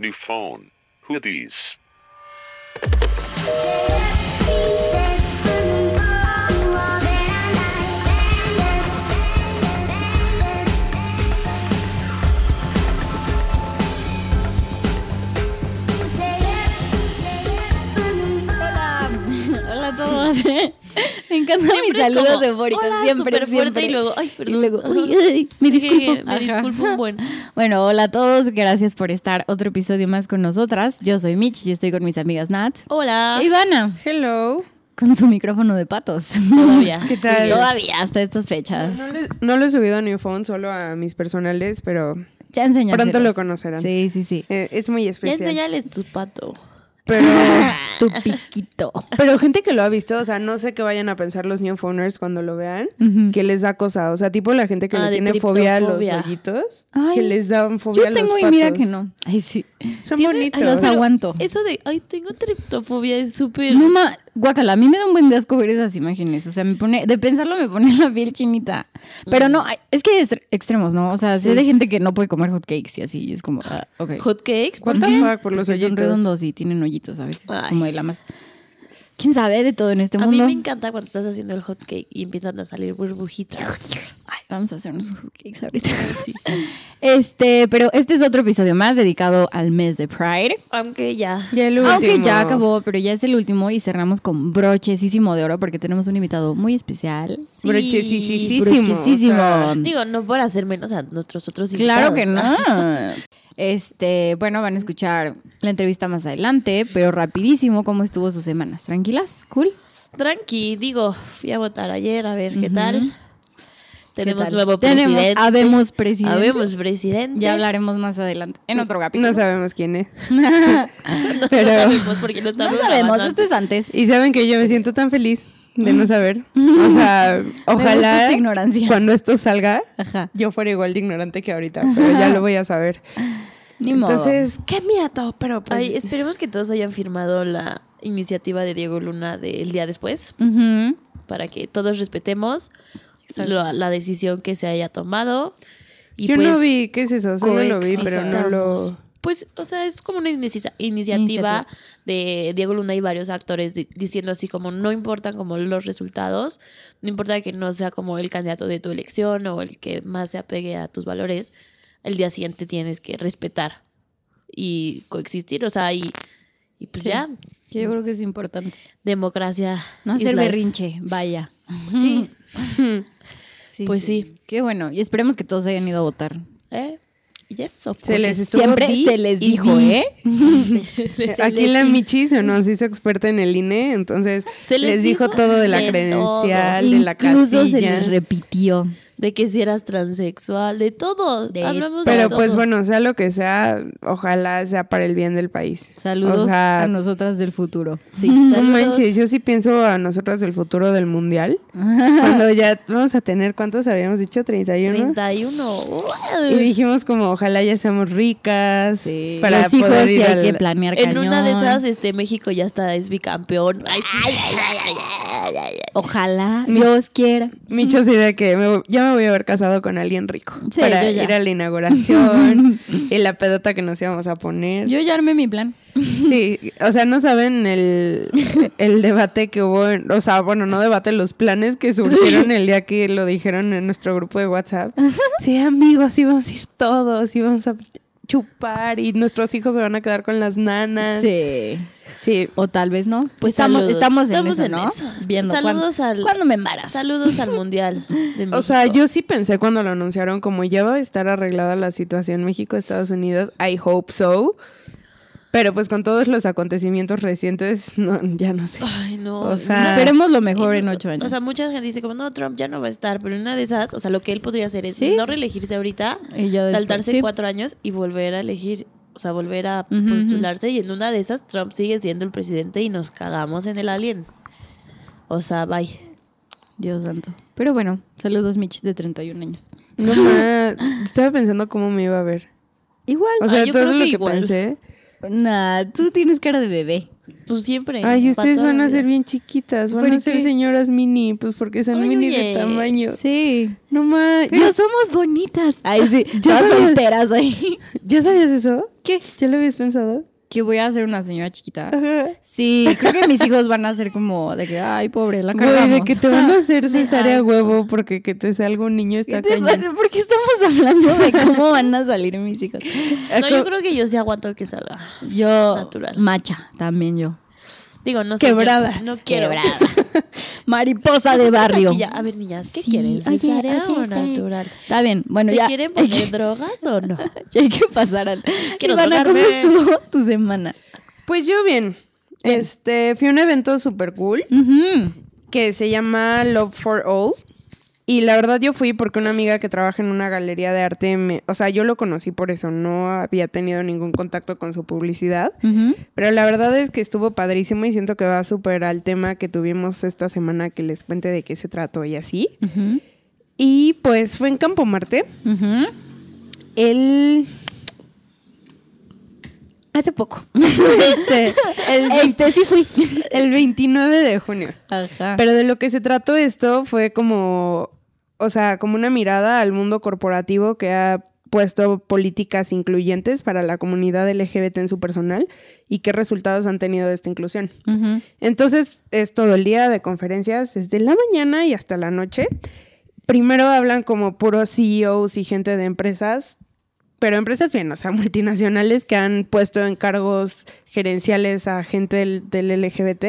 New phone. Who these? Me encantan mis Siempre es saludos como, eufóricos, "Hola", siempre, súper fuerte siempre. y luego, ay, perdón. Y luego, uy, ay, me disculpo. Me disculpo un buen. Bueno, hola a todos, gracias por estar otro episodio más con nosotras. Yo soy Mitch y estoy con mis amigas Nat. Hola. E Ivana, Hello. con su micrófono de patos. Todavía. ¿Qué tal? Todavía, hasta estas fechas. No le, no lo he subido a New Phone, solo a mis personales, pero Ya enseñárselos. Pronto lo conocerán. Sí, sí, sí. eh, es muy Ya especial. enseñales tu pato. Pero, Tu piquito. pero gente que lo ha visto, o sea, no sé qué vayan a pensar los New Phoners cuando lo vean, que les da cosa. O sea, tipo la gente que Ah, le tiene fobia a los hoyitos, Ay, que les da Yo fobia a los tengo y mira que no. Ay, sí. Son bonitos. Los aguanto. Eso de, ay, tengo triptofobia es súper. No ma, guacala, a mí me da un buen de asco ver esas imágenes. O sea, me pone, de pensarlo me pone la piel chinita. Pero no, ay, es que hay extre- extremos, ¿no? O sea, sé Sí. de gente que no puede comer hot cakes y así. y es como, ah, ok. Hot cakes, ¿por the qué? fuck, por los Porque son hoyitos. redondos y tienen hoyitos a veces. Ay. Como de la más. ¿Quién sabe de todo en este A mí mundo? me encanta cuando estás haciendo el hot cake y empiezan a salir burbujitas. Vamos a hacer unos cakes ahorita. Este, pero este es otro episodio más dedicado al mes de Pride. Aunque ya. Ya el último. Aunque ya acabó, pero ya es el último y cerramos con brochesísimo de oro porque tenemos un invitado muy especial. Sí. Brochesísimo. o sea, Digo, no por hacer menos a nuestros otros Claro que invitados. no. Este, bueno, van a escuchar la entrevista más adelante, pero rapidísimo, ¿cómo estuvo sus semanas? ¿Tranquilas? ¿Cool? Tranqui, digo, fui a votar ayer a ver qué tal. Tenemos nuevo Tenemos- presidente. habemos presidente. Habemos presidente. Ya hablaremos más adelante, en otro capítulo. No sabemos quién es. No Pero- sabemos porque No no estamos sabemos, grabando esto es antes. Y saben que yo me siento tan feliz de no saber. O sea, ojalá cuando esto salga, Ajá. yo fuera igual de ignorante que ahorita, pero ya lo voy a saber. Ni modo. Entonces, qué miedo, pero pues... Ay, esperemos que todos hayan firmado la iniciativa de Diego Luna del día después para que todos respetemos La decisión que se haya tomado. Y yo pues, no vi, ¿qué es eso? Solo lo vi, pero no lo... Pues, o sea, es como una inicia- iniciativa Iniciativa. de Diego Luna y varios actores di- diciendo así como no importan como los resultados, no importa que no sea como el candidato de tu elección o el que más se apegue a tus valores, el día siguiente tienes que respetar y coexistir, o sea, y, y pues Sí. ya, Que yo creo que es importante. democracia. No hacer berrinche, vaya. Sí, Sí, Pues sí. Qué bueno. Y esperemos que todos hayan ido a votar. ¿eh? Yes, of Se les estuvo Siempre di se les y dijo, di. ¿eh? Se Aquí les la Michi se nos hizo experta en el INE, entonces Se les les dijo dijo todo de la de credencial, de la Incluso se casilla. les repitió. De que si eras transexual, de todo. De Hablamos de Pero todo. pues bueno, sea lo que sea, ojalá sea para el bien del país. Saludos O sea, a nosotras del futuro. Sí, No manches, yo sí pienso a nosotras del futuro del mundial. Cuando ya vamos a tener, ¿cuántos habíamos dicho? 31. 31. Y dijimos como, ojalá ya seamos ricas. Sí. Para Los hijos poder sí hay al- que planear En cañón. una de esas, este, México ya está, es bicampeón. Ay, sí. Ojalá Dios quiera. Micho sí de que me voy- ya me voy a haber casado con alguien rico. Sí, para yo ya. ir a la inauguración y la pedota que nos íbamos a poner. Yo ya armé mi plan. Sí, o sea, no saben el, el debate que hubo, en- o sea, bueno, no debate, los planes que surgieron el día que lo dijeron en nuestro grupo de WhatsApp. Sí, amigos, íbamos a ir todos, íbamos a chupar y nuestros hijos se van a quedar con las nanas. Sí. Sí, O tal vez no. Pues estamos, saludos. estamos en Estamos eso, en ¿no? eso. Viendo Saludos cuándo, al- cuándo me embarazo. Saludos al Mundial de México. O sea, yo sí pensé cuando lo anunciaron como ya va a estar arreglada la situación México-Estados Unidos. I hope so. Pero pues con todos los acontecimientos recientes, no, ya no sé. Ay, no. O sea, Esperemos lo mejor en ocho años. O sea, mucha gente dice como, no, Trump ya no va a estar, pero en una de esas, o sea, lo que él podría hacer es Sí. no reelegirse ahorita, Y ya después, saltarse sí. cuatro años y volver a elegir, o sea, volver a postularse y en una de esas Trump sigue siendo el presidente y nos cagamos en el alien. O sea, bye. Dios santo. Pero bueno, saludos Mitch de 31 años. No ma, estaba pensando cómo me iba a ver. Igual. O sea, Ah, yo todo creo lo que que igual. pensé. Nah, tú tienes cara de bebé. Pues siempre. Ay, ustedes van a ser bien chiquitas, van ¿Por a ser qué? señoras mini, pues porque son Ay, mini de oye. tamaño. Sí. No ma, Pero ¿ya, somos bonitas. Ay, sí. Ya Todas solteras ahí. ¿ya sabías eso? ¿Qué? ¿Ya lo habías pensado? Que voy a ser una señora chiquita. Ajá. Sí, creo que mis hijos van a ser como de que, ay, pobre, la Güey, cargamos. de que te van a hacer cesárea huevo porque que te salga un niño ¿Qué está te cañón. pasa? ¿Por qué estamos hablando de cómo van a salir mis hijos? No, yo creo que yo sí aguanto que salga. Yo, Natural. macha, también yo. Digo, no sé. Quebrada. yo No quiero. Quebrada. Mariposa de barrio. Ya. A ver, niñas, ¿qué Sí, quieren? oye, ¿Cesárea oye, o está bien. natural? Está bien, bueno, ¿Se ya. quieren poner drogas o no? Ya hay que pasar al. Quiero Ivana, ¿cómo estuvo tu semana? Pues yo bien. Este, fui a un evento súper cool que se llama Love for All. Y la verdad yo fui porque una amiga que trabaja en una galería de arte, me- o sea, yo lo conocí por eso, no había tenido ningún contacto con su publicidad. Pero la verdad es que estuvo padrísimo y siento que va súper al tema que tuvimos esta semana que les cuente de qué se trató y así. Y pues fue en Campo Marte. Ujú. El... Hace poco. Este, el, Este sí fui. el 29 de junio. Ajá. Pero de lo que se trató esto fue como, o sea, como una mirada al mundo corporativo que ha puesto políticas incluyentes para la comunidad LGBT en su personal y qué resultados han tenido de esta inclusión. Entonces es todo el día de conferencias, desde la mañana y hasta la noche. Primero hablan como puros CEOs y gente de empresas, pero empresas bien, o sea, multinacionales que han puesto en cargos gerenciales a gente del, del LGBT.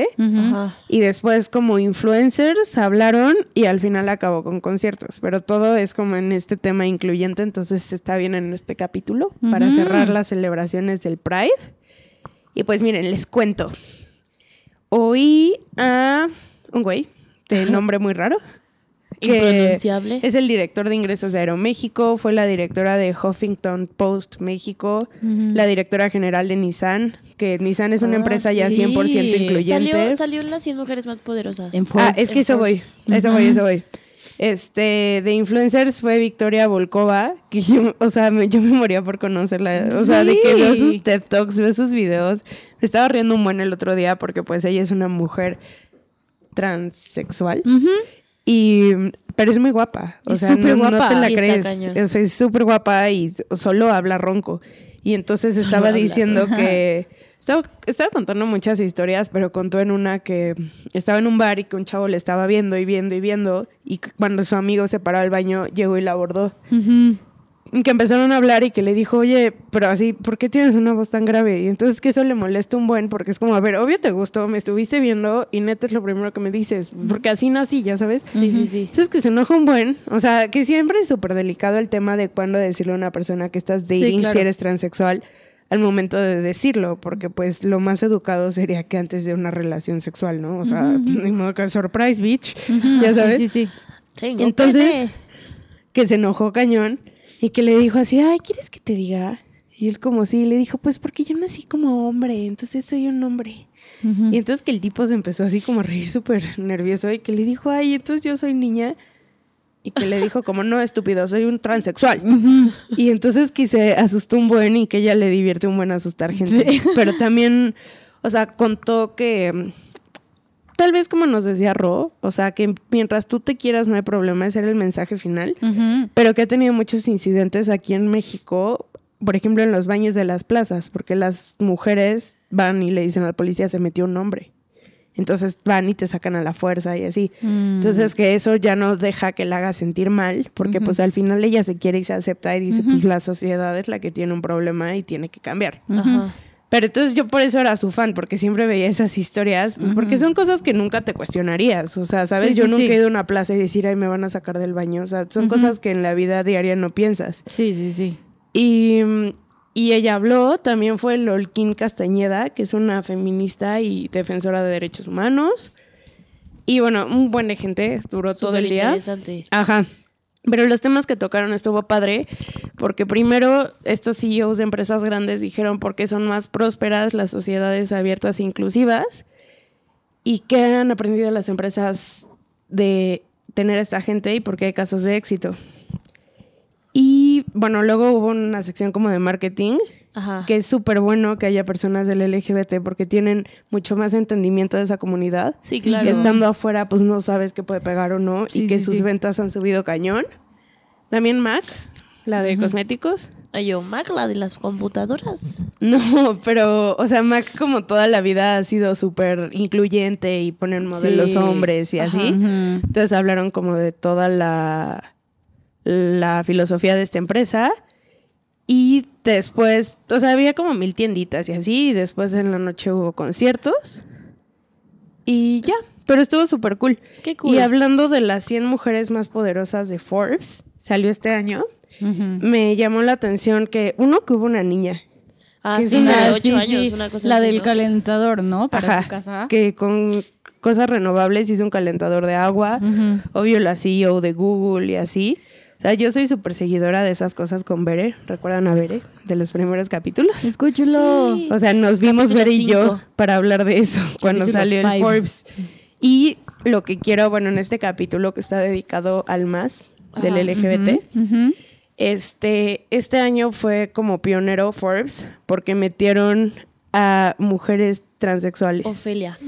Y después como influencers hablaron y al final acabó con conciertos. Pero todo es como en este tema incluyente, entonces está bien en este capítulo para cerrar las celebraciones del Pride. Y pues miren, les cuento. Oí a un güey de nombre muy raro. Que Impronunciable. Es el director de ingresos de Aeroméxico, fue la directora de Huffington Post México, la directora general de Nissan, que Nissan es una Ah, empresa ya sí. 100% incluyente. Salió, salió en las 100 mujeres más poderosas. En Ah, es que eso voy, eso voy, eso voy. Este, de influencers fue Victoria Volkova, que yo, o sea, me- yo me moría por conocerla, o sea, de que veo sus TED Talks, veo sus videos. Me estaba riendo un buen el otro día porque pues ella es una mujer transexual. Y pero es muy guapa, o Y sea, no, te la crees. cañón. O sea, es súper guapa y solo habla ronco. Y entonces Solo estaba habla diciendo que estaba, estaba contando muchas historias, pero contó en una que estaba en un bar y que un chavo le estaba viendo y viendo y viendo y cuando su amigo se paró al baño llegó y la abordó. Y que empezaron a hablar y que le dijo, oye, pero así, ¿por qué tienes una voz tan grave? Y entonces que eso le molesta un buen, porque es como, a ver, obvio te gustó, me estuviste viendo y neta es lo primero que me dices, porque así nací, ya sabes. Sí, sí, sí. Entonces que se enoja un buen, o sea, que siempre es súper delicado el tema de cuándo decirle a una persona que estás dating claro. si eres transexual al momento de decirlo, porque pues lo más educado sería que antes de una relación sexual, ¿no? O sea, ni modo que surprise bitch, ya sabes. Sí, sí, sí. Entonces, que se enojó cañón y que le dijo así, ay, ¿quieres que te diga? Y él como sí, le dijo, pues porque yo nací como hombre, entonces soy un hombre. Y entonces que el tipo se empezó así como a reír súper nervioso y que le dijo, ay, entonces yo soy niña. Y que le dijo como, no, estúpido, soy un transexual. Y entonces que se asustó un buen y que ella le divierte un buen asustar gente. Sí. Pero también, o sea, contó que tal vez como nos decía Ro, o sea, que mientras tú te quieras no hay problema, ese era el mensaje final pero que ha tenido muchos incidentes aquí en México, por ejemplo, en los baños de las plazas, porque las mujeres van y le dicen al policía se metió un hombre. Entonces van y te sacan a la fuerza y así. Mm. Entonces que eso ya no deja que la haga sentir mal, porque pues al final ella se quiere y se acepta y dice, Ujú. pues la sociedad es la que tiene un problema y tiene que cambiar. Ajá. Pero entonces yo por eso era su fan, porque siempre veía esas historias, pues, porque son cosas que nunca te cuestionarías. O sea, ¿sabes? Sí, yo sí, nunca sí. he ido a una plaza y decir, ay, me van a sacar del baño. O sea, son cosas que en la vida diaria no piensas. Sí, sí, sí. Y, y ella habló, también fue Lolquín Castañeda, que es una feminista y defensora de derechos humanos. Y bueno, un buen de gente, duró todo el día. Superinteresante. Ajá. Pero los temas que tocaron estuvo padre, porque primero estos CEOs de empresas grandes dijeron por qué son más prósperas las sociedades abiertas e inclusivas y qué han aprendido las empresas de tener a esta gente y por qué hay casos de éxito. Y bueno, luego hubo una sección como de marketing, Ajá. que es súper bueno que haya personas del LGBT porque tienen mucho más entendimiento de esa comunidad Sí, claro. que estando afuera pues no sabes qué puede pegar o no Sí, y que sí, sus sí. ventas han subido cañón. También MAC, la de cosméticos, Ay, yo, Mac, la de las computadoras. No, pero, o sea, Mac como toda la vida ha sido súper incluyente y ponen modelos hombres y así. Ajá. Entonces hablaron como de toda la, la filosofía de esta empresa. Y después, o sea, había como mil tienditas y así. Y después en la noche hubo conciertos. Y ya, pero estuvo súper cool. Qué cool. Y hablando de las 100 mujeres más poderosas de Forbes, salió este año. Me llamó la atención que, uno, que hubo una niña. Ah, sí, una- de Ah, ocho sí, años, sí. una cosa La así, del ¿no? calentador, ¿no? Para Ajá, su casa. que con cosas renovables hizo un calentador de agua. Obvio la CEO de Google y así. O sea, yo soy súper seguidora de esas cosas con Bere. ¿Recuerdan a Bere? De los primeros capítulos. Escúchalo. Sí. O sea, nos vimos Bere y yo para hablar de eso cuando Capítulo salió el five. Forbes. Y lo que quiero, bueno, en este capítulo que está dedicado al más del. LGBT, este, este año fue como pionero Forbes porque metieron a mujeres transexuales. Ofelia.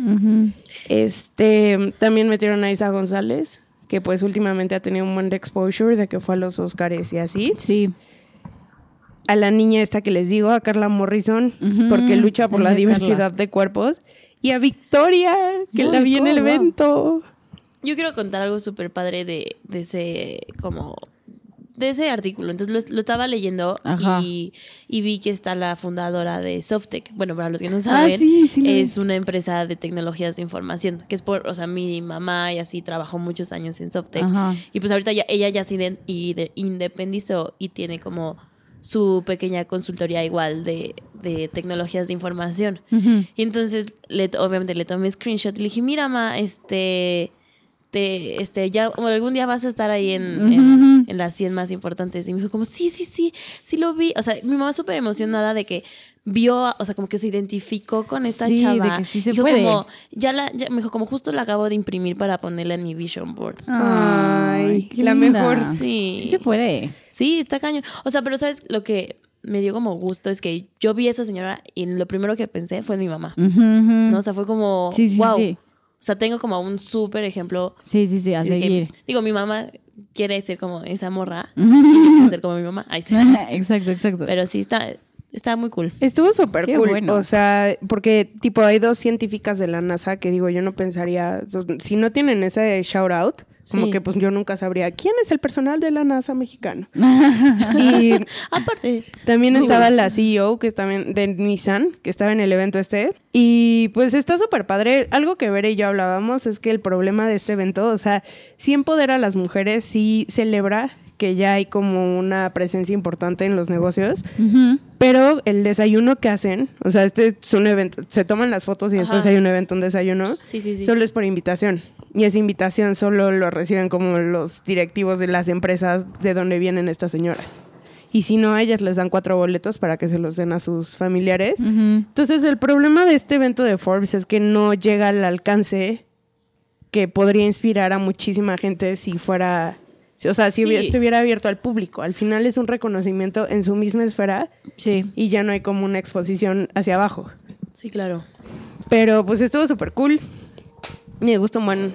Este, también metieron a Isa González, que pues últimamente ha tenido un buen de exposure de que fue a los Oscars y así. Sí. A la niña esta que les digo, a Carla Morrison, porque lucha por la Carla. diversidad de cuerpos. Y a Victoria, que Muy la vi en el evento. Yo quiero contar algo súper padre de, de ese, como, de ese artículo. Entonces lo, lo estaba leyendo y, y vi que está la fundadora de Softec. Bueno, para los que no saben, Ah, sí, sí lo vi. es una empresa de tecnologías de información, que es por, o sea, mi mamá y así trabajó muchos años en Softec. Ajá. Y pues ahorita ya, ella ya se independizó y tiene como su pequeña consultoría igual de, de tecnologías de información. Y entonces, le, obviamente, le tomé screenshot y le dije, mira, ma, este, te, este, ya o algún día vas a estar ahí en, en, las 100 más importantes. Y me dijo como, sí, sí, sí, sí lo vi. O sea, mi mamá súper emocionada de que vio, o sea, como que se identificó con esta Sí, de chava. que sí se Dijo puede. como, ya la, ya- me dijo como, justo la acabo de imprimir para ponerla en mi vision board. Ay, qué la linda. mejor. Sí. Sí se puede. Sí, está cañón. O sea, pero ¿sabes? Lo que me dio como gusto es que yo vi a esa señora y lo primero que pensé fue en mi mamá. ¿No? O sea, fue como, Sí, sí, wow. O sea, tengo como un súper ejemplo. Sí, sí, sí, a que- seguir. digo, mi mamá quiere ser como esa morra. y ser como mi mamá. Ay, sí. exacto, exacto. Pero sí, está, está muy cool. Estuvo súper Qué cool. bueno. O sea, porque tipo hay dos científicas de la NASA que digo, yo no pensaría, si no tienen ese shout out, como Sí. que pues yo nunca sabría quién es el personal de la NASA mexicano. y Aparte, también estaba bueno. la CEO que también de Nissan, que estaba en el evento este. Y pues está súper padre. Algo que Vera y yo hablábamos es que el problema de este evento, o sea, sí empodera a las mujeres, sí celebra que ya hay como una presencia importante en los negocios, Ujú. pero el desayuno que hacen, o sea, este es un evento, se toman las fotos y después Ajá. hay un evento, un desayuno, sí, sí, sí. solo es por invitación. Y esa invitación solo lo reciben como los directivos de las empresas de donde vienen estas señoras. Y si no, ellas les dan cuatro boletos para que se los den a sus familiares. Ujú. Entonces, el problema de este evento de Forbes es que no llega al alcance que podría inspirar a muchísima gente si fuera, o sea, si Sí. hubiera- estuviera abierto al público. Al final es un reconocimiento en su misma esfera Sí. y ya no hay como una exposición hacia abajo. Sí, claro. Pero pues estuvo súper cool. Me gustó un buen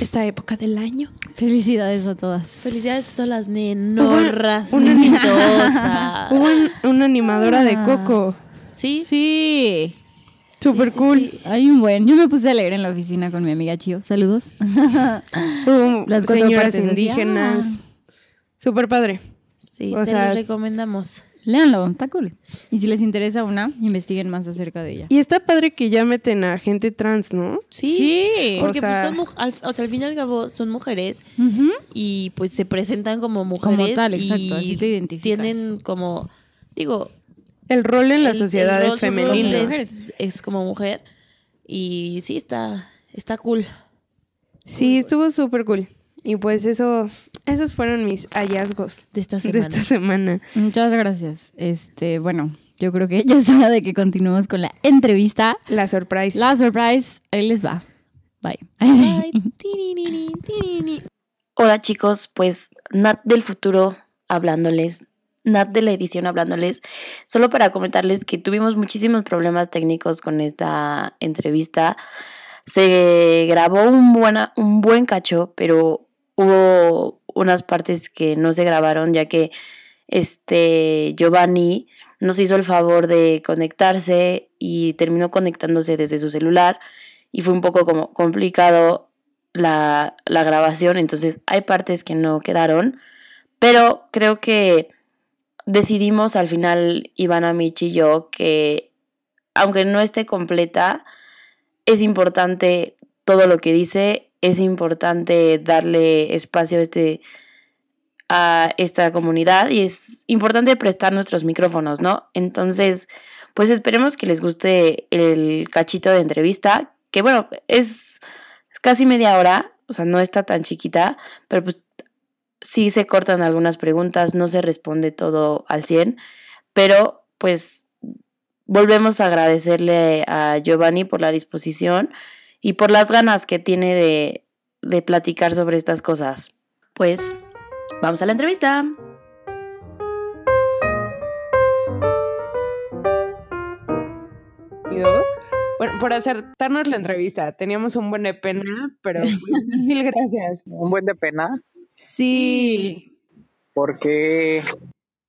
esta época del año. Felicidades a todas. Felicidades a todas las nenorras Una- exitosas. Hubo un- una animadora de Ah. Coco. Sí, Sí. Súper sí, cool. sí. Hay un buen. Yo me puse a leer en la oficina con mi amiga Chio. Saludos. Hubo Las cuatro señoras indígenas. ah. Súper padre. Sí, O se sea- los recomendamos. Léanlo, está cool. Y si les interesa una, investiguen más acerca de ella. Y está padre que ya meten a gente trans, ¿no? Sí. O Porque sea- pues son al, o sea, al fin y al cabo son mujeres y pues se presentan como mujeres tal, y exacto, así te identificas. tienen como digo El rol en la el- sociedad el es femenino. es, es como mujer y sí está está cool Sí, estuvo súper cool. Y pues eso, esos fueron mis hallazgos de esta de semana. esta semana. Muchas gracias. Este, bueno, yo creo que ya es hora de que continuemos con la entrevista. La surprise. La surprise, ahí les va. Bye. Tirinini. Hola chicos, pues Nat del futuro hablándoles, Nat de la edición hablándoles, solo para comentarles que tuvimos muchísimos problemas técnicos con esta entrevista. Se grabó un, buena, un buen cacho, pero hubo unas partes que no se grabaron ya que este Giovanni nos hizo el favor de conectarse y terminó conectándose desde su celular y fue un poco como complicado la, la grabación, entonces hay partes que no quedaron, pero creo que decidimos al final Ivana, Michi y yo que aunque no esté completa, es importante todo lo que dice, es importante darle espacio a, este, a esta comunidad y es importante prestar nuestros micrófonos, ¿no? Entonces, pues esperemos que les guste el cachito de entrevista, que bueno, es casi media hora, o sea, no está tan chiquita, pero pues sí se cortan algunas preguntas, no se responde todo al 100, pero pues volvemos a agradecerle a Giovanni por la disposición y por las ganas que tiene de, de platicar sobre estas cosas. Pues vamos a la entrevista. Bueno, por acertarnos la entrevista. Teníamos un buen de pena, pero mil gracias. ¿Un buen de pena? Sí. Porque.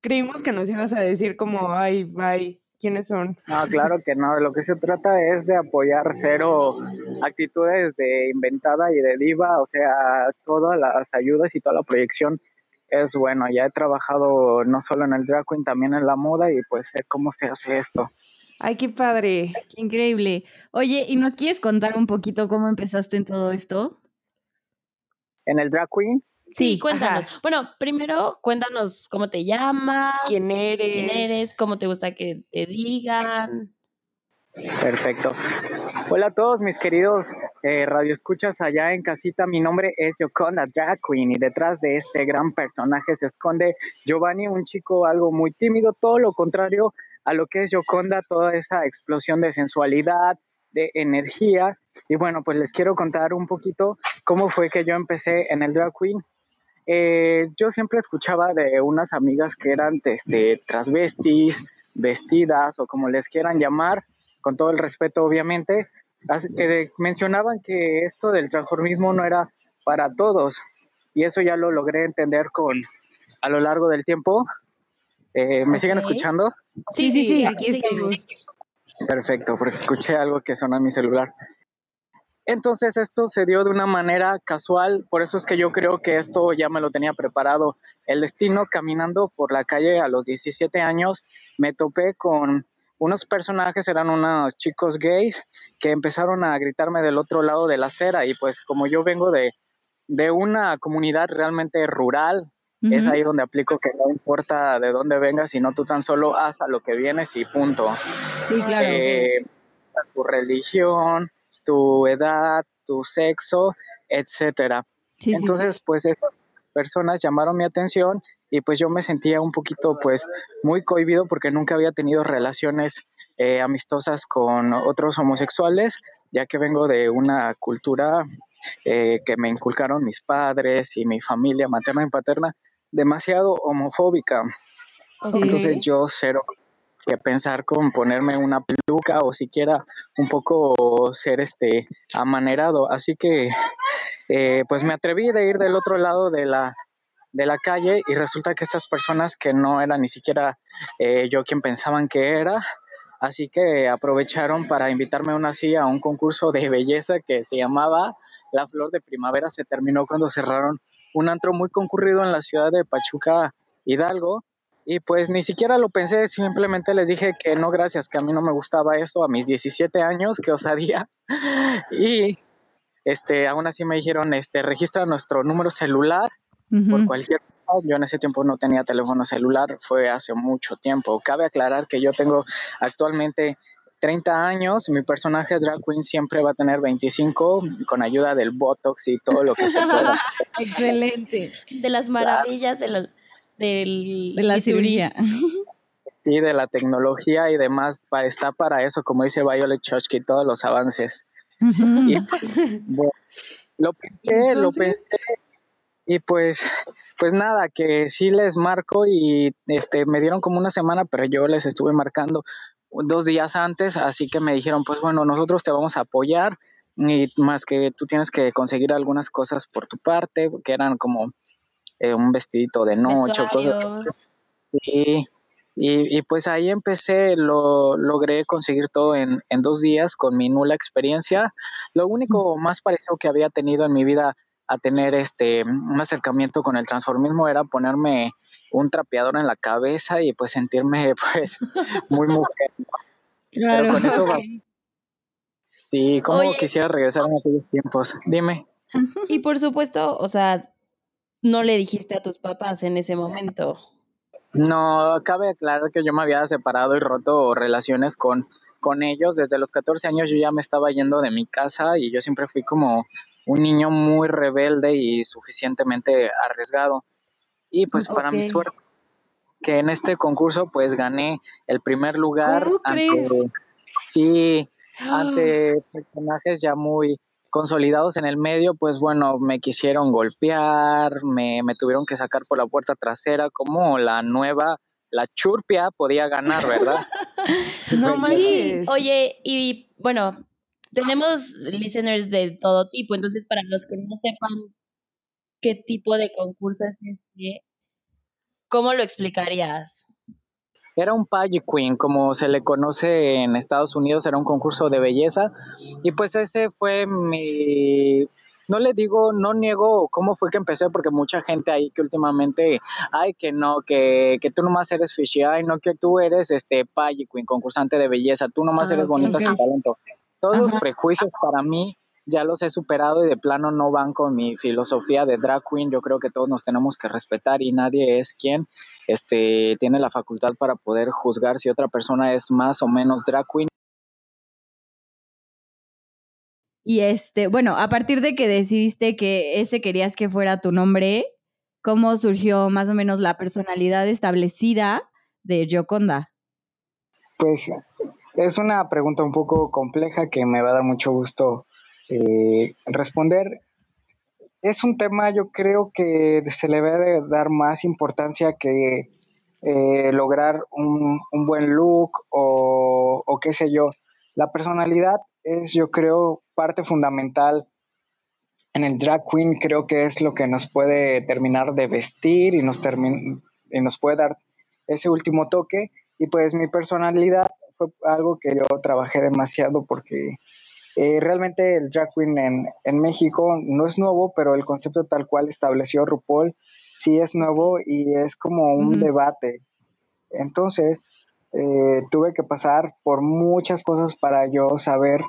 Creímos que nos ibas a decir como, ay, bye, ¿quiénes son? No, claro que no. De lo que se trata es de apoyar cero actitudes de inventada y de diva. O sea, todas las ayudas y toda la proyección es bueno. Ya he trabajado no solo en el drag queen, también en la moda y pues sé cómo se hace esto. Ay, qué padre. Qué increíble. Oye, ¿y nos quieres contar un poquito cómo empezaste en todo esto? ¿En el drag queen? Sí, cuéntanos. Bueno, primero cuéntanos cómo te llamas, ¿Quién eres? quién eres, cómo te gusta que te digan. Perfecto. Hola a todos mis queridos eh, radioescuchas allá en casita. Mi nombre es Yoconda Drag Queen y detrás de este gran personaje se esconde Giovanni, un chico algo muy tímido, todo lo contrario a lo que es Yoconda, toda esa explosión de sensualidad, de energía. Y bueno, pues les quiero contar un poquito cómo fue que yo empecé en el drag queen. Eh, yo siempre escuchaba de unas amigas que eran este, transvestis, vestidas o como les quieran llamar, con todo el respeto obviamente, que mencionaban que esto del transformismo no era para todos y eso ya lo logré entender con a lo largo del tiempo. Eh, ¿Me siguen escuchando? Sí, sí, sí. aquí estamos. Perfecto, porque escuché algo que sonó en mi celular. Entonces esto se dio de una manera casual, por eso es que yo creo que esto ya me lo tenía preparado. El destino, caminando por la calle a los 17 años, me topé con unos personajes, eran unos chicos gays que empezaron a gritarme del otro lado de la acera y pues como yo vengo de, de una comunidad realmente rural, es ahí donde aplico que no importa de dónde vengas, sino tú tan solo haz a lo que vienes y punto Sí, claro. eh, tu religión, tu edad, tu sexo, etcétera. Sí, sí, sí. Entonces, pues estas personas llamaron mi atención y pues yo me sentía un poquito pues muy cohibido porque nunca había tenido relaciones eh, amistosas con otros homosexuales, ya que vengo de una cultura eh, que me inculcaron mis padres y mi familia materna y paterna demasiado homofóbica. Entonces yo cero que pensar con ponerme una peluca o siquiera un poco ser este amanerado. Así que eh, pues me atreví de ir del otro lado de la, de la calle y resulta que estas personas que no era ni siquiera eh, yo quien pensaban que era, así que aprovecharon para invitarme aún así a un concurso de belleza que se llamaba La Flor de Primavera. Se terminó cuando cerraron un antro muy concurrido en la ciudad de Pachuca, Hidalgo. Y pues ni siquiera lo pensé, simplemente les dije que no, gracias, que a mí no me gustaba eso a mis 17 años, que osadía. Y este, aún así me dijeron, este, registra nuestro número celular por cualquier. Yo en ese tiempo no tenía teléfono celular, fue hace mucho tiempo. Cabe aclarar que yo tengo actualmente 30 años, mi personaje drag queen siempre va a tener 25 con ayuda del Botox y todo lo que se pueda. Excelente. De las maravillas de la, del De la cirugía. Sí, de la tecnología y demás, pa- está para eso, como dice Violet Chachki, todos los avances. Y, bueno, lo pensé, lo pensé y pues, pues nada, que sí les marco y este me dieron como una semana, pero yo les estuve marcando dos días antes, así que me dijeron, pues bueno, nosotros te vamos a apoyar y más que tú tienes que conseguir algunas cosas por tu parte, que eran como eh, un vestidito de noche, cosas así. Vestuarios. Sí, y, y pues ahí empecé, lo logré conseguir todo en, en dos días con mi nula experiencia. Lo único más parecido que había tenido en mi vida a tener este un acercamiento con el transformismo era ponerme un trapeador en la cabeza y pues sentirme pues muy mujer. Pero con eso va- Sí, como quisiera regresar en aquellos tiempos. Dime. Y por supuesto, o sea, no le dijiste a tus papás en ese momento. No, cabe aclarar que yo me había separado y roto relaciones con, con ellos. Desde los 14 años yo ya me estaba yendo de mi casa y yo siempre fui como un niño muy rebelde y suficientemente arriesgado. Y pues para mi suerte, que en este concurso pues gané el primer lugar ¿Cómo ante, crees? sí, ante personajes ya muy consolidados en el medio, pues bueno, me quisieron golpear, me, me tuvieron que sacar por la puerta trasera, como la nueva, la churpia podía ganar, ¿verdad? No manches. Oye, y bueno, tenemos listeners de todo tipo, entonces para los que no sepan qué tipo de concurso es este, ¿cómo lo explicarías? Era un pageant queen, como se le conoce en Estados Unidos, era un concurso de belleza. Y pues ese fue mi... No le digo, no niego cómo fue que empecé, porque mucha gente ahí que últimamente, ay, que no, que, que tú nomás eres fishy, ay, no, que tú eres este pageant queen, concursante de belleza, tú nomás Ah, eres bonita sin talento. Todos los prejuicios para mí ya los he superado y de plano no van con mi filosofía de drag queen. Yo creo que todos nos tenemos que respetar y nadie es quien este, tiene la facultad para poder juzgar si otra persona es más o menos drag queen. Y este, bueno, a partir de que decidiste que ese querías que fuera tu nombre, ¿cómo surgió más o menos la personalidad establecida de Gioconda? Pues es una pregunta un poco compleja que me va a dar mucho gusto eh, responder. Es un tema, yo creo que se le debe de dar más importancia que eh, lograr un, un buen look o, o qué sé yo. La personalidad es, yo creo, parte fundamental en el drag queen. Creo que es lo que nos puede terminar de vestir y nos, y nos puede dar ese último toque. Y pues mi personalidad fue algo que yo trabajé demasiado porque eh, realmente el drag queen en, en México no es nuevo, pero el concepto tal cual estableció RuPaul sí es nuevo y es como un debate. Entonces, eh, tuve que pasar por muchas cosas para yo saber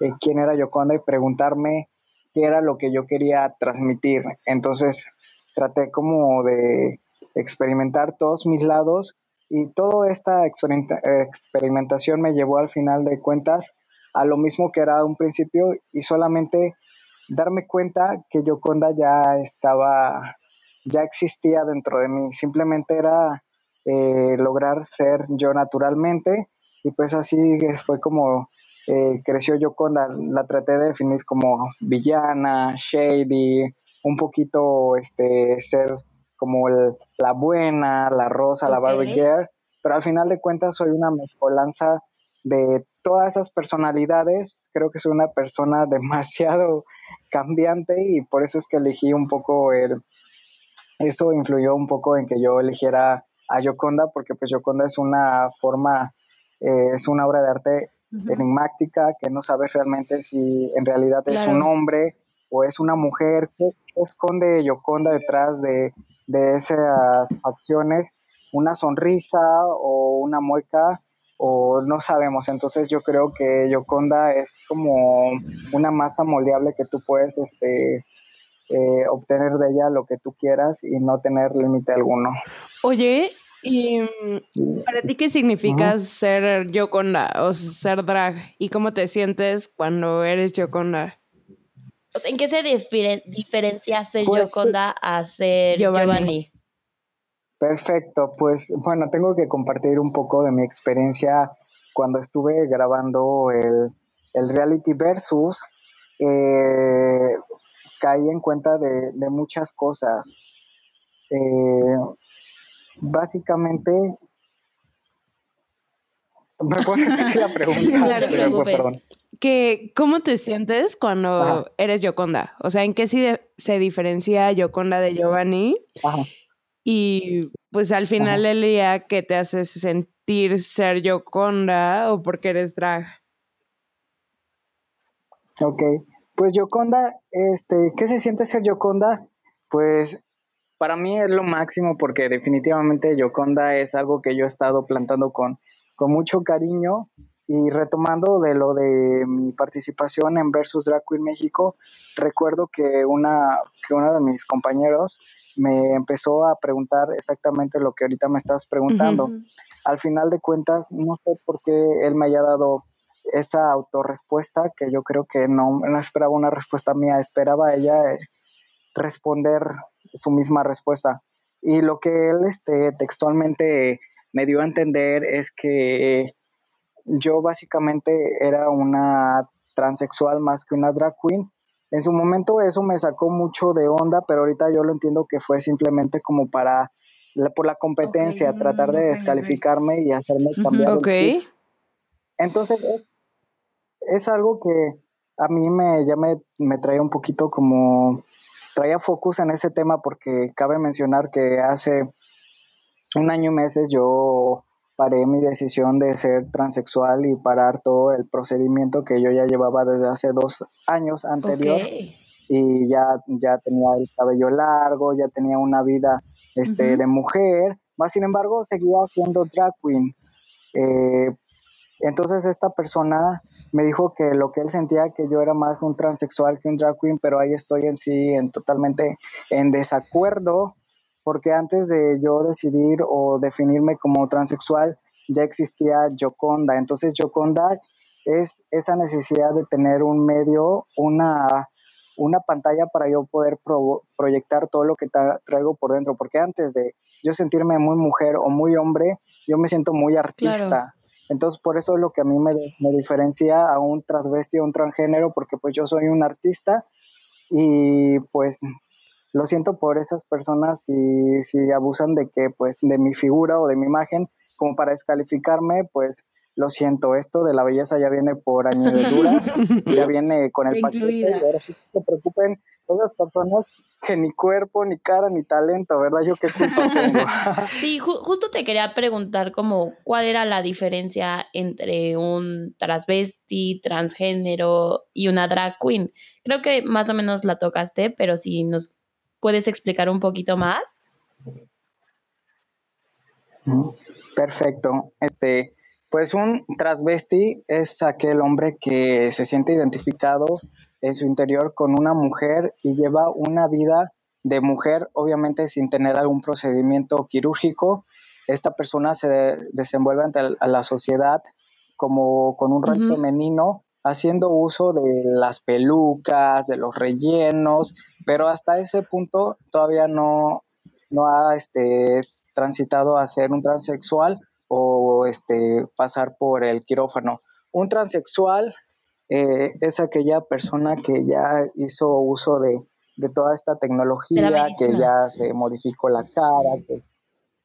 eh, quién era Yoconda y preguntarme qué era lo que yo quería transmitir. Entonces, traté como de experimentar todos mis lados y toda esta experimenta- experimentación me llevó al final de cuentas a lo mismo que era un principio y solamente darme cuenta que Yoconda ya estaba, ya existía dentro de mí. Simplemente era eh, lograr ser yo naturalmente y pues así fue como eh, creció Yoconda. La traté de definir como villana, shady, un poquito este, ser como el- la buena, la rosa, la. Barbie Girl, pero al final de cuentas soy una mezcolanza de todas esas personalidades. Creo que soy una persona demasiado cambiante y por eso es que elegí un poco el... Eso influyó un poco en que yo eligiera a Yoconda, porque pues Yoconda es una forma, eh, es una obra de arte enigmática que no sabes realmente si en realidad es un hombre o es una mujer. ¿Qué qué esconde Yoconda detrás de, de esas acciones? ¿Una sonrisa o una mueca? O no sabemos. Entonces yo creo que Yoconda es como una masa moldeable que tú puedes este, eh, obtener de ella lo que tú quieras y no tener límite alguno. Oye, ¿y para ti qué significa ser Yoconda o ser drag? ¿Y cómo te sientes cuando eres Yoconda? O sea, ¿en qué se diferen- diferencia ser Pues, Yoconda a ser Giovanni. Giovanni? Perfecto, pues bueno, tengo que compartir un poco de mi experiencia cuando estuve grabando el, el reality versus. eh, caí en cuenta de, de muchas cosas. Eh, básicamente, ¿me puedes repetir la pregunta? Claro, perdón. Que, ¿Cómo te sientes cuando Ajá. eres Yoconda? O sea, ¿en qué sí de- se diferencia Yoconda de Giovanni? Ajá. Y pues al final del día, ¿qué te hace sentir ser Yoconda o porque eres drag? Ok, pues Yoconda, este, ¿qué se siente ser Yoconda? Pues para mí es lo máximo porque definitivamente Yoconda es algo que yo he estado plantando con, con mucho cariño y retomando de lo de mi participación en Versus Drag Queen México, recuerdo que una que uno de mis compañeros me empezó a preguntar exactamente lo que ahorita me estás preguntando. Al final de cuentas, no sé por qué él me haya dado esa autorrespuesta que yo creo que no, no esperaba una respuesta mía, esperaba ella eh, responder su misma respuesta. Y lo que él este, textualmente me dio a entender es que yo básicamente era una transexual más que una drag queen. En su momento eso me sacó mucho de onda, pero ahorita yo lo entiendo que fue simplemente como para, por la competencia, tratar de descalificarme y hacerme cambiar el Entonces es, es algo que a mí me, ya me, me traía un poquito como, traía focus en ese tema porque cabe mencionar que hace un año y meses yo paré mi decisión de ser transexual y parar todo el procedimiento que yo ya llevaba desde hace dos años anterior. Y ya, ya tenía el cabello largo, ya tenía una vida este, de mujer, más sin embargo seguía siendo drag queen. Eh, entonces esta persona me dijo que lo que él sentía que yo era más un transexual que un drag queen, pero ahí estoy en sí en totalmente en desacuerdo, porque antes de yo decidir o definirme como transexual ya existía Joconda, entonces Joconda es esa necesidad de tener un medio, una, una pantalla para yo poder proyectar todo lo que traigo por dentro, porque antes de yo sentirme muy mujer o muy hombre, yo me siento muy artista. Entonces, por eso es lo que a mí me, diferencia a un transvesti o un transgénero, porque pues yo soy un artista y pues lo siento por esas personas si, si abusan de que pues de mi figura o de mi imagen como para descalificarme, pues lo siento, esto de la belleza ya viene por añadidura, ya viene con el paquete. Y ahora sí se preocupen las personas que ni cuerpo, ni cara, ni talento, ¿verdad? Yo qué culpa tengo. sí, justo te quería preguntar como cuál era la diferencia entre un transvesti, transgénero y una drag queen. Creo que más o menos la tocaste, pero si nos puedes explicar un poquito más. Perfecto. Este, pues un transvesti es aquel hombre que se siente identificado en su interior con una mujer y lleva una vida de mujer, obviamente sin tener algún procedimiento quirúrgico. Esta persona se desenvuelve ante la sociedad como con un rol femenino, haciendo uso de las pelucas, de los rellenos, pero hasta ese punto todavía no, no ha este, transitado a ser un transexual o este, pasar por el quirófano. Un transexual eh, es aquella persona que ya hizo uso de, toda esta tecnología, que ya se modificó la cara, que,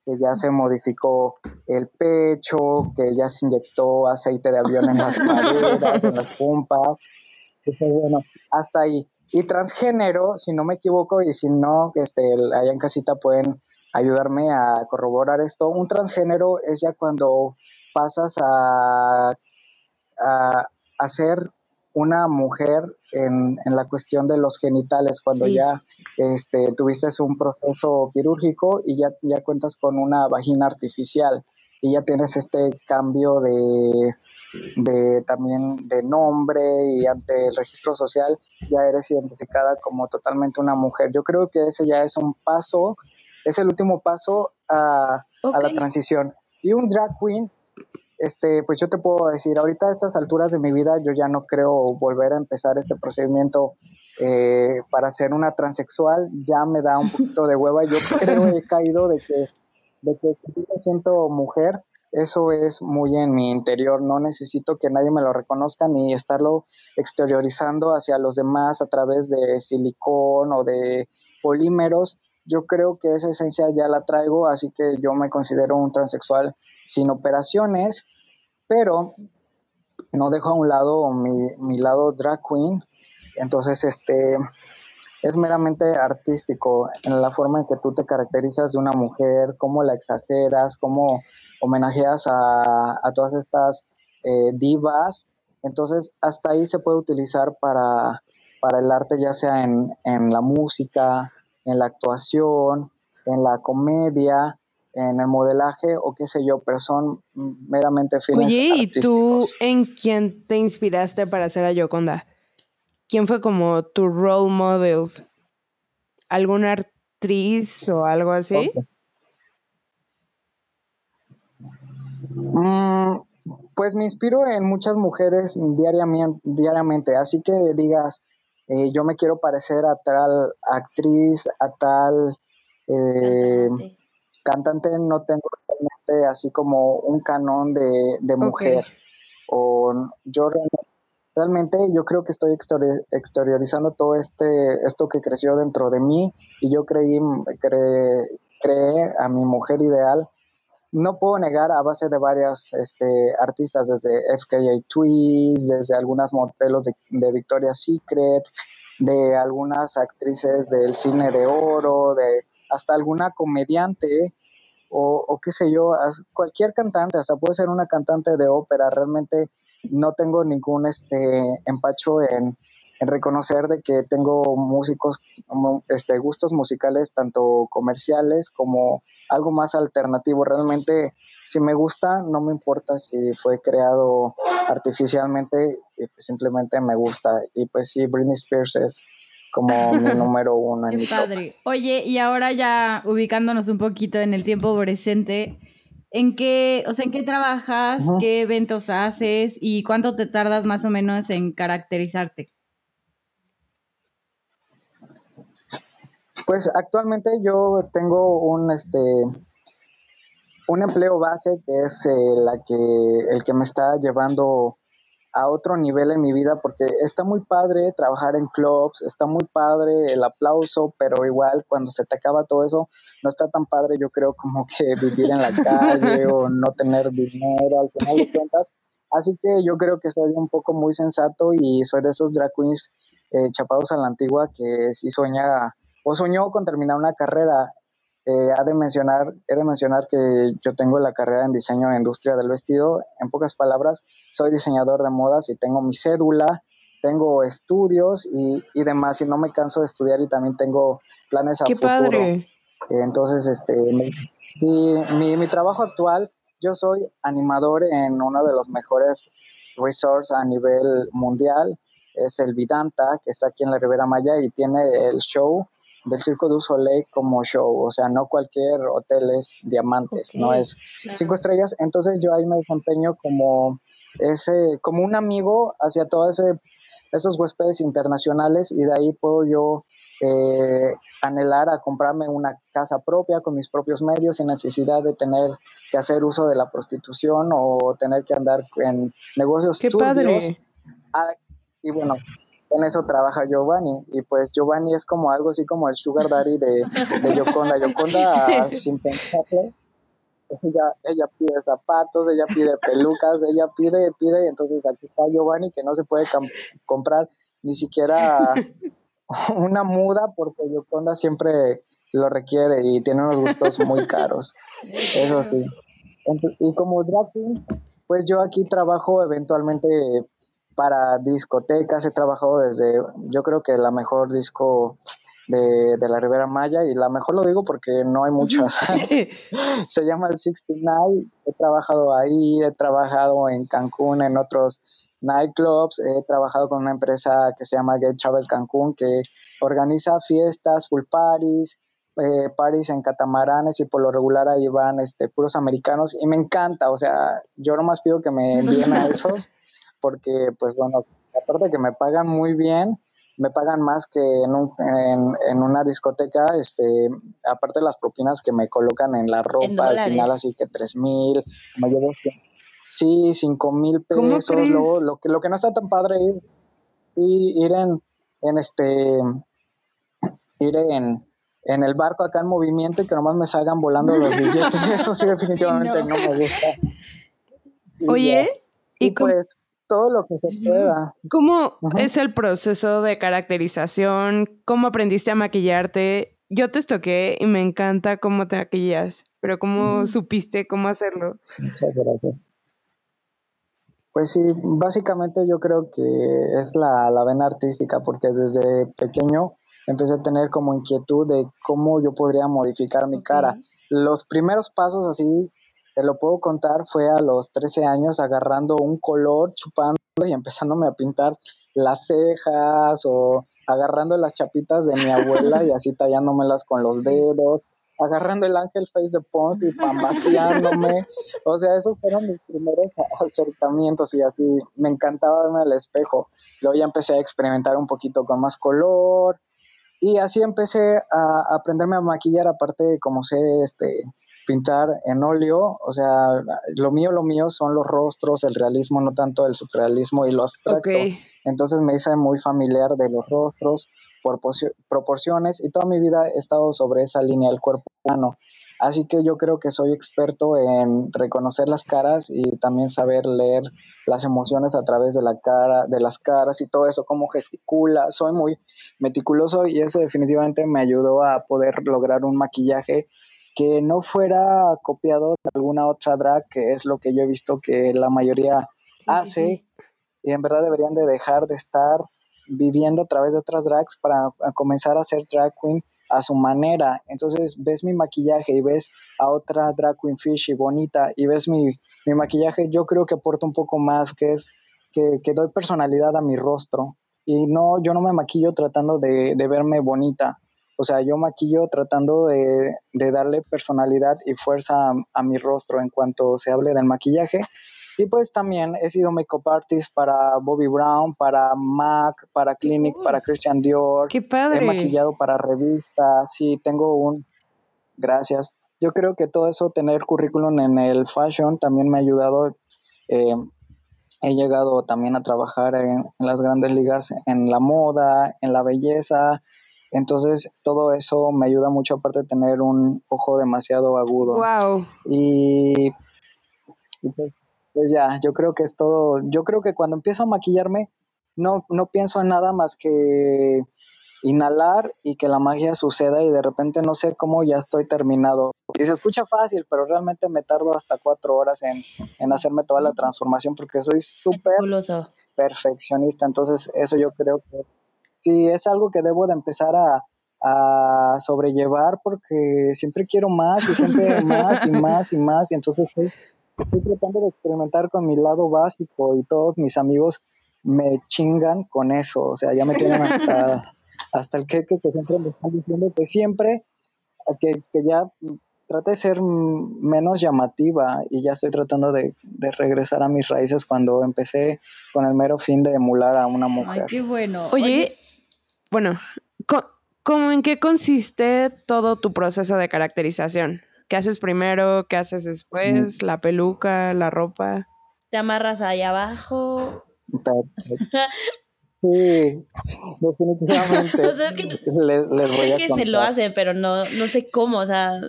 ya se modificó el pecho, que ya se inyectó aceite de avión en las maderas, en las pompas. bueno, hasta ahí. Y transgénero, si no me equivoco, y si no, este, allá en casita pueden ayudarme a corroborar esto. Un transgénero es ya cuando pasas a, a, ser una mujer en, la cuestión de los genitales, cuando ya este, tuviste un proceso quirúrgico y ya, ya cuentas con una vagina artificial y ya tienes este cambio de, de también de nombre y ante el registro social ya eres identificada como totalmente una mujer. Yo creo que ese ya es un paso es el último paso a, la transición. Y un drag queen, este, pues yo te puedo decir, ahorita a estas alturas de mi vida yo ya no creo volver a empezar este procedimiento eh, para ser una transexual, ya me da un poquito de hueva. Yo creo he caído de que, de que me siento mujer, eso es muy en mi interior, no necesito que nadie me lo reconozca ni estarlo exteriorizando hacia los demás a través de silicón o de polímeros yo creo que esa esencia ya la traigo, así que yo me considero un transexual sin operaciones, pero no dejo a un lado mi, mi lado drag queen. Entonces, este, es meramente artístico en la forma en que tú te caracterizas de una mujer, cómo la exageras, cómo homenajeas a, a todas estas eh, divas. Entonces, hasta ahí se puede utilizar para, para el arte, ya sea en, en la música, en la actuación, en la comedia, en el modelaje o qué sé yo, pero son meramente fines Oye, ¿y tú en quién te inspiraste para hacer a Yoconda? ¿Quién fue como tu role model? ¿Alguna actriz o algo así? Mm, pues me inspiro en muchas mujeres diariamente, diariamente así que digas, eh, yo me quiero parecer a tal actriz, a tal eh, Cantante. no tengo realmente así como un canon de, de mujer. O yo realmente, realmente yo creo que estoy exterior- exteriorizando todo este, esto que creció dentro de mí y yo creí, cre- creé a mi mujer ideal no puedo negar a base de varias este, artistas, desde FKA Twigs, desde algunas modelos de, de Victoria's Secret, de algunas actrices del cine de oro, de hasta alguna comediante o, o qué sé yo, cualquier cantante, hasta puede ser una cantante de ópera, realmente no tengo ningún este, empacho en, reconocer de que tengo músicos, este, gustos musicales tanto comerciales como algo más alternativo. Realmente, si me gusta, no me importa si fue creado artificialmente, pues simplemente me gusta. Y pues sí, Britney Spears es como mi número uno en Qué mi top. padre. Oye, y ahora ya ubicándonos un poquito en el tiempo presente, ¿en qué, o sea, en qué trabajas, qué eventos haces y cuánto te tardas más o menos en caracterizarte? Pues actualmente yo tengo un este un empleo base que es eh, la que el que me está llevando a otro nivel en mi vida porque está muy padre trabajar en clubs, está muy padre el aplauso, pero igual cuando se te acaba todo eso no está tan padre yo creo como que vivir en la calle o no tener dinero al final de cuentas. Así que yo creo que soy un poco muy sensato y soy de esos drag queens eh, chapados a la antigua que sí sueña o soñó con terminar una carrera. Eh, ha de mencionar, he de mencionar que yo tengo la carrera en diseño e industria del vestido. En pocas palabras, soy diseñador de modas y tengo mi cédula, tengo estudios y, y demás, y no me canso de estudiar y también tengo planes a Qué futuro. padre. Eh, Entonces, este, mi, mi, mi trabajo actual, yo soy animador en uno de los mejores resorts a nivel mundial, es el Vidanta, que está aquí en la Ribera Maya y tiene el show del Circo du Soleil como show, o sea, no cualquier hotel es diamantes, no es cinco estrellas, entonces yo ahí me desempeño como ese, como un amigo hacia todos ese, esos huéspedes internacionales y de ahí puedo yo eh, anhelar a comprarme una casa propia con mis propios medios sin necesidad de tener que hacer uso de la prostitución o tener que andar en negocios Qué turbios. padre. Ah, y bueno, en eso trabaja Giovanni. Y pues Giovanni es como algo así como el sugar daddy de, de Yoconda. Yoconda, sin pensarlo, ella, ella pide zapatos, ella pide pelucas, ella pide, pide. Entonces aquí está Giovanni que no se puede comprar ni siquiera una muda porque Yoconda siempre lo requiere y tiene unos gustos muy caros. Eso sí. Y como drag queen, pues yo aquí trabajo eventualmente para discotecas, he trabajado desde, yo creo que la mejor disco de, de la Ribera Maya, y la mejor lo digo porque no hay muchas. Se llama el 69, he trabajado ahí, he trabajado en Cancún, en otros nightclubs, he trabajado con una empresa que se llama Get Travel Cancún, que organiza fiestas, full parties, eh, parties en catamaranes y por lo regular ahí van este, puros americanos y me encanta, o sea, yo nomás pido que me envíen a esos porque pues bueno, aparte que me pagan muy bien, me pagan más que en, un, en, en una discoteca, este, aparte de las propinas que me colocan en la ropa al final, así que tres mil, me llevo sí, cinco mil ¿Cómo pesos, luego lo que, lo que no está tan padre es y ir en, en este ir en, en el barco acá en movimiento y que nomás me salgan volando los billetes, eso sí definitivamente no. no. me gusta. Y ya. Oye, y ¿y cómo, pues todo lo que se pueda. ¿Cómo Ajá. es el proceso de caracterización? ¿Cómo aprendiste a maquillarte? Yo te estoqué y me encanta cómo te maquillas, pero ¿cómo supiste cómo hacerlo? Muchas gracias. Pues sí, básicamente yo creo que es la, la vena artística, porque desde pequeño empecé a tener como inquietud de cómo yo podría modificar mi cara. Los primeros pasos así, te lo puedo contar, fue a los 13 años agarrando un color, chupando y empezándome a pintar las cejas o agarrando las chapitas de mi abuela y así tallándomelas con los dedos, agarrando el ángel face de Pons y pambasteándome. O sea, esos fueron mis primeros acercamientos y así me encantaba verme al espejo. Luego ya empecé a experimentar un poquito con más color y así empecé a aprenderme a maquillar, aparte de como sé este, pintar en óleo. O sea, lo mío, lo mío son los rostros, el realismo, no tanto el surrealismo y lo abstracto. Entonces me hice muy familiar de los rostros, proporcio- proporciones y toda mi vida he estado sobre esa línea del cuerpo humano. Así que yo creo que soy experto en reconocer las caras y también saber leer las emociones a través de la cara, de las caras y todo eso, cómo gesticula. Soy muy meticuloso y eso definitivamente me ayudó a poder lograr un maquillaje que no fuera copiado de alguna otra drag, que es lo que yo he visto que la mayoría hace y en verdad deberían de dejar de estar viviendo a través de otras drags para comenzar a ser drag queen a su manera. Entonces ves mi maquillaje y ves a otra drag queen fishy bonita y ves mi, mi maquillaje, yo creo que aporta un poco más, que es que, que doy personalidad a mi rostro. Y no, yo no me maquillo tratando de, de verme bonita. O sea, yo maquillo tratando de, de darle personalidad y fuerza a, a mi rostro en cuanto se hable del maquillaje. Y pues también he sido makeup artist para Bobby Brown, para MAC, para Clinic, para Christian Dior. ¡Qué He padre! maquillado para revistas, sí, tengo un... Gracias. Yo creo que todo eso, tener currículum en el fashion, también me ha ayudado. eh, he llegado también a trabajar en, en las grandes ligas, en la moda, en la belleza. Entonces, todo eso me ayuda mucho, aparte de tener un ojo demasiado agudo. ¡Wow! Y, y pues, pues ya, yo creo que es todo. Yo creo que cuando empiezo a maquillarme, no, no pienso en nada más que inhalar y que la magia suceda y de repente no sé cómo ya estoy terminado. Y se escucha fácil, pero realmente me tardo hasta cuatro horas en, en hacerme toda la transformación porque soy súper perfeccionista. Entonces, eso yo creo que sí es algo que debo de empezar a, a sobrellevar porque siempre quiero más y siempre más y más y más. Y entonces estoy, estoy tratando de experimentar con mi lado básico y todos mis amigos me chingan con eso. O sea, ya me tienen hasta, hasta el queque que siempre me están diciendo que siempre que, que ya trate de ser mm, menos llamativa y ya estoy tratando de, de regresar a mis raíces cuando empecé con el mero fin de emular a una Ay, mujer. qué bueno. Oye, bueno, ¿cómo en qué consiste todo tu proceso de caracterización? ¿Qué haces primero? ¿Qué haces después? ¿La peluca? ¿La ropa? Te amarras ahí abajo. Sí, definitivamente. O sea, es que- les, les voy Sé a que se lo hace, pero no, no sé cómo, o sea,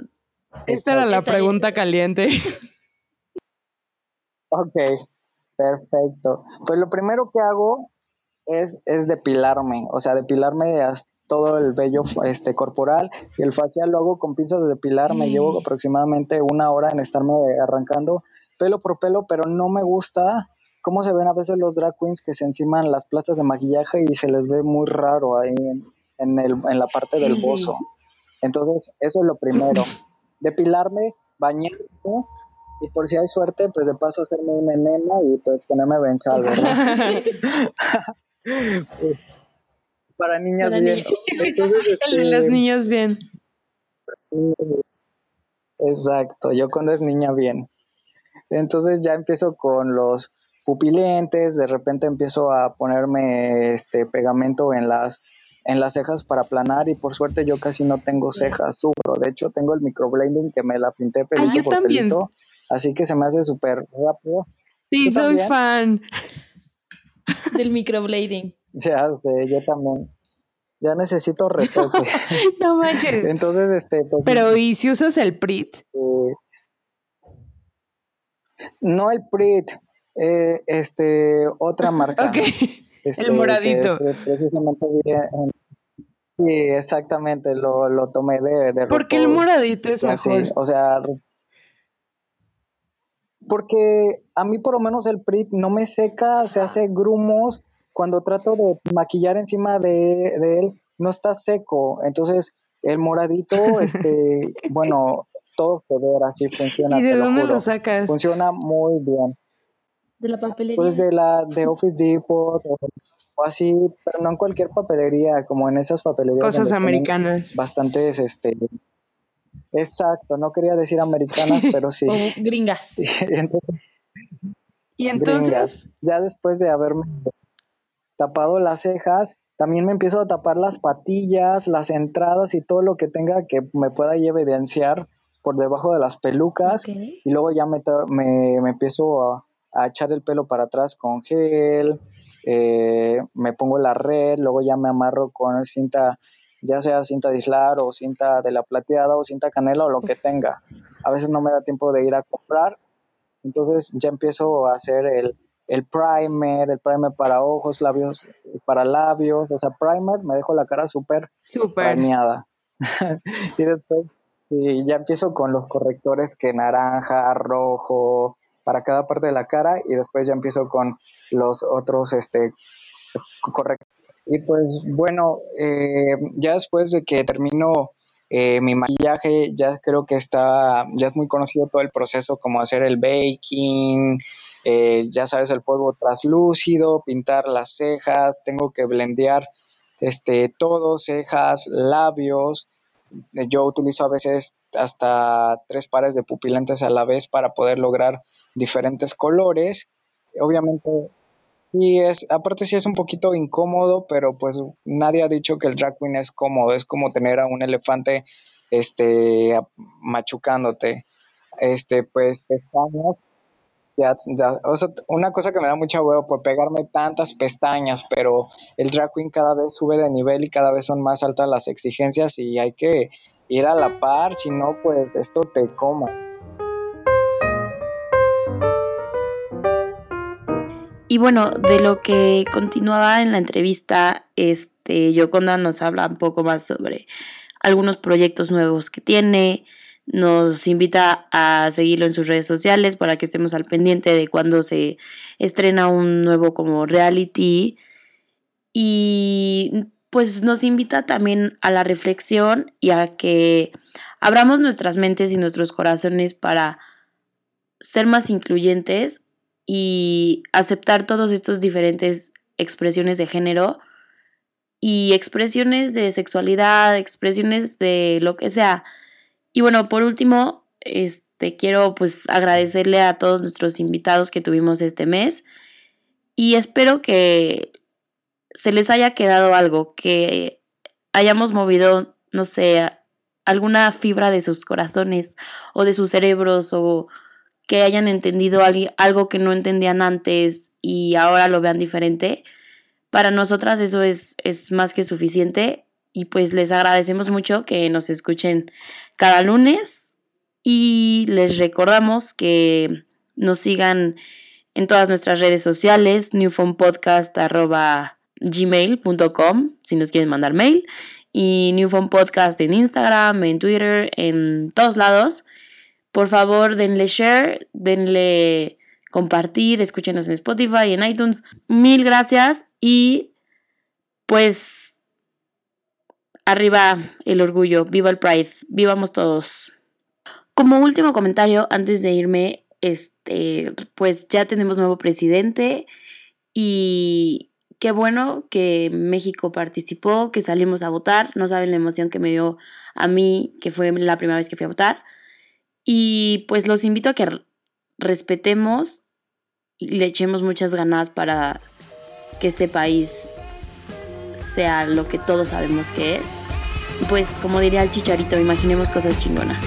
Esta era la pregunta caliente. Ok, perfecto. Pues lo primero que hago es, es depilarme, o sea, depilarme hasta todo el vello este, corporal y el facial lo hago con pinzas de depilar, me llevo aproximadamente una hora en estarme arrancando pelo por pelo, pero no me gusta cómo se ven a veces los drag queens que se enciman las plastas de maquillaje y se les ve muy raro ahí en, en el, en la parte del bozo. Entonces, eso es lo primero. Depilarme, bañarme y por si hay suerte, pues de paso hacerme una enema y pues ponerme benzal, ¿verdad? Pues, para niñas Para bien. Entonces, Las este, niñas bien. Exacto, yo cuando es niña bien. Entonces ya empiezo con los pupilentes, de repente empiezo a ponerme este pegamento en las en las cejas para aplanar y por suerte yo casi no tengo cejas, sufro. De hecho tengo el microblading que me la pinté pelito yo por también. pelito, así que se me hace súper rápido. Sí, ¿Tú soy fan. Del microblading. Ya sé, yo también. Ya necesito retoque. No manches. Entonces, este, pues, Pero, ¿y si usas el PRIT? eh, no el PRIT, Eh, este, otra marca. Ok. este, El moradito. que- que precisamente en- Sí, exactamente, lo, lo tomé de, de Porque el moradito es mejor. sé, o sea, porque a mí por lo menos el PRIT no me seca, se hace grumos, cuando trato de maquillar encima de, de él, no está seco, entonces el moradito, este, bueno, todo se ve así funciona, ¿Y de te lo dónde juro. lo sacas? Funciona muy bien. De la papelería. Pues de la de Office Depot o, o así, pero no en cualquier papelería, como en esas papelerías. Cosas americanas. Bastantes, este. Exacto, no quería decir americanas, pero sí. O gringas. Entonces, Y entonces, gringas. Ya después de haberme tapado las cejas, también me empiezo a tapar las patillas, las entradas y todo lo que tenga que me pueda evidenciar por debajo de las pelucas. Y luego ya me, me empiezo a, a echar el pelo para atrás con gel, eh, me pongo la red, luego ya me amarro con cinta, ya sea cinta de aislar o cinta de la plateada o cinta canela o lo que tenga. A veces no me da tiempo de ir a comprar, entonces ya empiezo a hacer el, el primer, el primer para ojos, labios, para labios, o sea, primer, me dejo la cara súper bañada. y después y ya empiezo con los correctores que naranja, rojo, para cada parte de la cara y después ya empiezo con los otros este correctores. Y pues bueno, eh, ya después de que termino eh, mi maquillaje, ya creo que está, ya es muy conocido todo el proceso, como hacer el baking, eh, ya sabes, el polvo traslúcido, pintar las cejas, tengo que blendear este, todo, cejas, labios. Yo utilizo a veces hasta tres pares de pupilentes a la vez para poder lograr diferentes colores. Obviamente, sí es, aparte sí es un poquito incómodo, pero pues nadie ha dicho que el drag queen es cómodo, es como tener a un elefante este machucándote. Este, pues pestañas, ya, ya, o sea, una cosa que me da mucha huevo por pegarme tantas pestañas, pero el drag queen cada vez sube de nivel y cada vez son más altas las exigencias y hay que ir a la par, si no, pues esto te coma. Y bueno, de lo que continuaba en la entrevista, este, Yoconda nos habla un poco más sobre algunos proyectos nuevos que tiene, nos invita a seguirlo en sus redes sociales para que estemos al pendiente de cuando se estrena un nuevo como reality. Y pues nos invita también a la reflexión y a que abramos nuestras mentes y nuestros corazones para ser más incluyentes y aceptar todos estos diferentes expresiones de género y expresiones de sexualidad, expresiones de lo que sea. Y bueno, por último, este quiero pues agradecerle a todos nuestros invitados que tuvimos este mes y espero que se les haya quedado algo, que hayamos movido, no sé, alguna fibra de sus corazones o de sus cerebros o que hayan entendido algo que no entendían antes y ahora lo vean diferente. Para nosotras eso es, es más que suficiente y pues les agradecemos mucho que nos escuchen cada lunes y les recordamos que nos sigan en todas nuestras redes sociales, newfonpodcast.gmail.com si nos quieren mandar mail y newfonpodcast en Instagram, en Twitter, en todos lados. Por favor, denle share, denle compartir, escúchenos en Spotify, en iTunes. Mil gracias y pues arriba el orgullo, viva el Pride, vivamos todos. Como último comentario, antes de irme, este, pues ya tenemos nuevo presidente y qué bueno que México participó, que salimos a votar. No saben la emoción que me dio a mí, que fue la primera vez que fui a votar. Y pues los invito a que respetemos y le echemos muchas ganas para que este país sea lo que todos sabemos que es. Pues como diría el chicharito, imaginemos cosas chingonas.